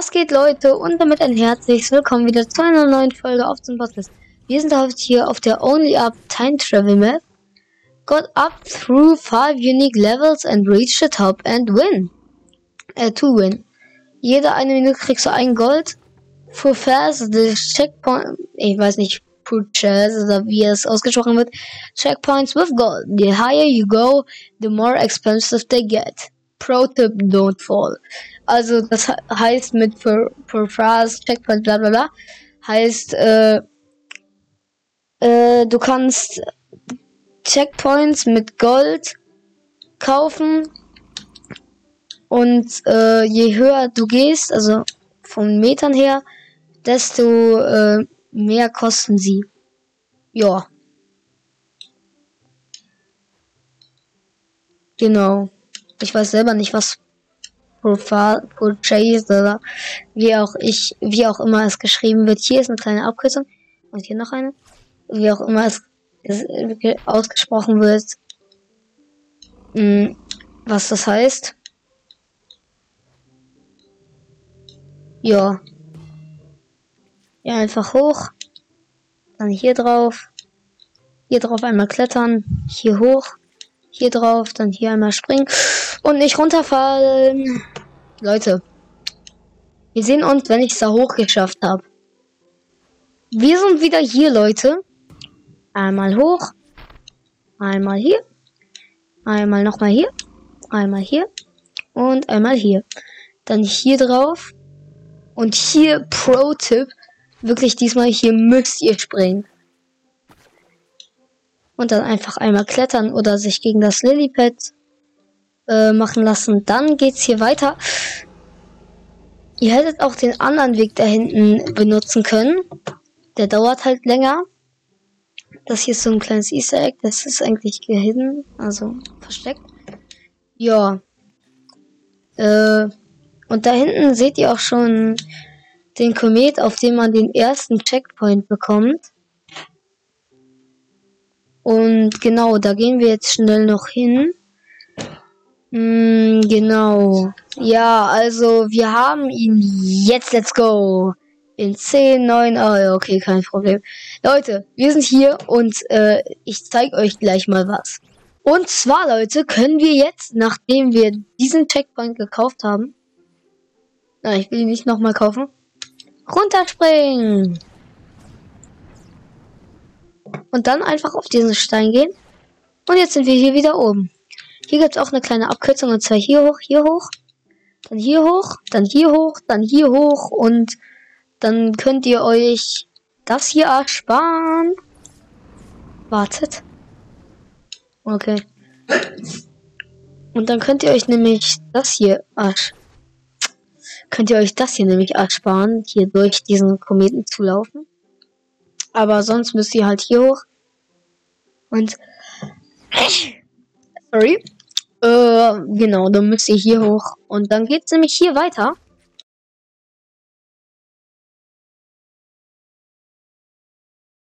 Was geht, Leute? Und damit ein herzliches Willkommen wieder zu einer neuen Folge auf dem Podcast. Wir sind heute hier auf der Only Up Time Travel Map. Got up through five unique levels and reach the top and win. Äh, to win. Jede eine Minute kriegst du ein Gold. For fast the checkpoint, ich weiß nicht, purchase oder wie es ausgesprochen wird. Checkpoints with gold. The higher you go, the more expensive they get. Pro tip, don't fall. Also das heißt mit per, per Phrase, Checkpoint, bla bla bla, heißt, äh, äh, du kannst Checkpoints mit Gold kaufen und äh, je höher du gehst, also von Metern her, desto äh, mehr kosten sie. Ja. Genau. Ich weiß selber nicht, was Purchase oder wie auch ich, wie auch immer es geschrieben wird. Hier ist eine kleine Abkürzung und hier noch eine. Wie auch immer es, es ausgesprochen wird. Hm, was das heißt. Ja. Ja, einfach hoch. Dann hier drauf. Hier drauf einmal klettern. Hier hoch. Hier drauf. Dann hier einmal springen. Und nicht runterfallen. Leute. Wir sehen uns, wenn ich es da hoch geschafft habe. Wir sind wieder hier, Leute. Einmal hoch. Einmal hier. Einmal nochmal hier. Einmal hier. Und einmal hier. Dann hier drauf. Und hier Pro-Tipp. Wirklich diesmal hier müsst ihr springen. Und dann einfach einmal klettern oder sich gegen das Lilypad äh, machen lassen. Dann geht's hier weiter. Ihr hättet auch den anderen Weg da hinten benutzen können. Der dauert halt länger. Das hier ist so ein kleines Easter Egg. Das ist eigentlich gehidden, also versteckt. Ja. Äh, und da hinten seht ihr auch schon den Komet, auf dem man den ersten Checkpoint bekommt. Und genau, da gehen wir jetzt schnell noch hin. Mm, genau. Ja, also wir haben ihn jetzt. Let's go. In 10, 9, oh, okay, kein Problem. Leute, wir sind hier und äh, ich zeige euch gleich mal was. Und zwar, Leute, können wir jetzt, nachdem wir diesen Checkpoint gekauft haben, na, ich will ihn nicht nochmal kaufen, runterspringen. Und dann einfach auf diesen Stein gehen. Und jetzt sind wir hier wieder oben. Hier gibt es auch eine kleine Abkürzung und zwar hier hoch, hier hoch, dann hier hoch, dann hier hoch, dann hier hoch und dann könnt ihr euch das hier ersparen. Wartet. Okay. Und dann könnt ihr euch nämlich das hier ersparen könnt ihr euch das hier nämlich ersparen, hier durch diesen Kometen zu laufen. Aber sonst müsst ihr halt hier hoch. Und sorry. Äh, genau, dann müsst ihr hier hoch. Und dann geht's nämlich hier weiter.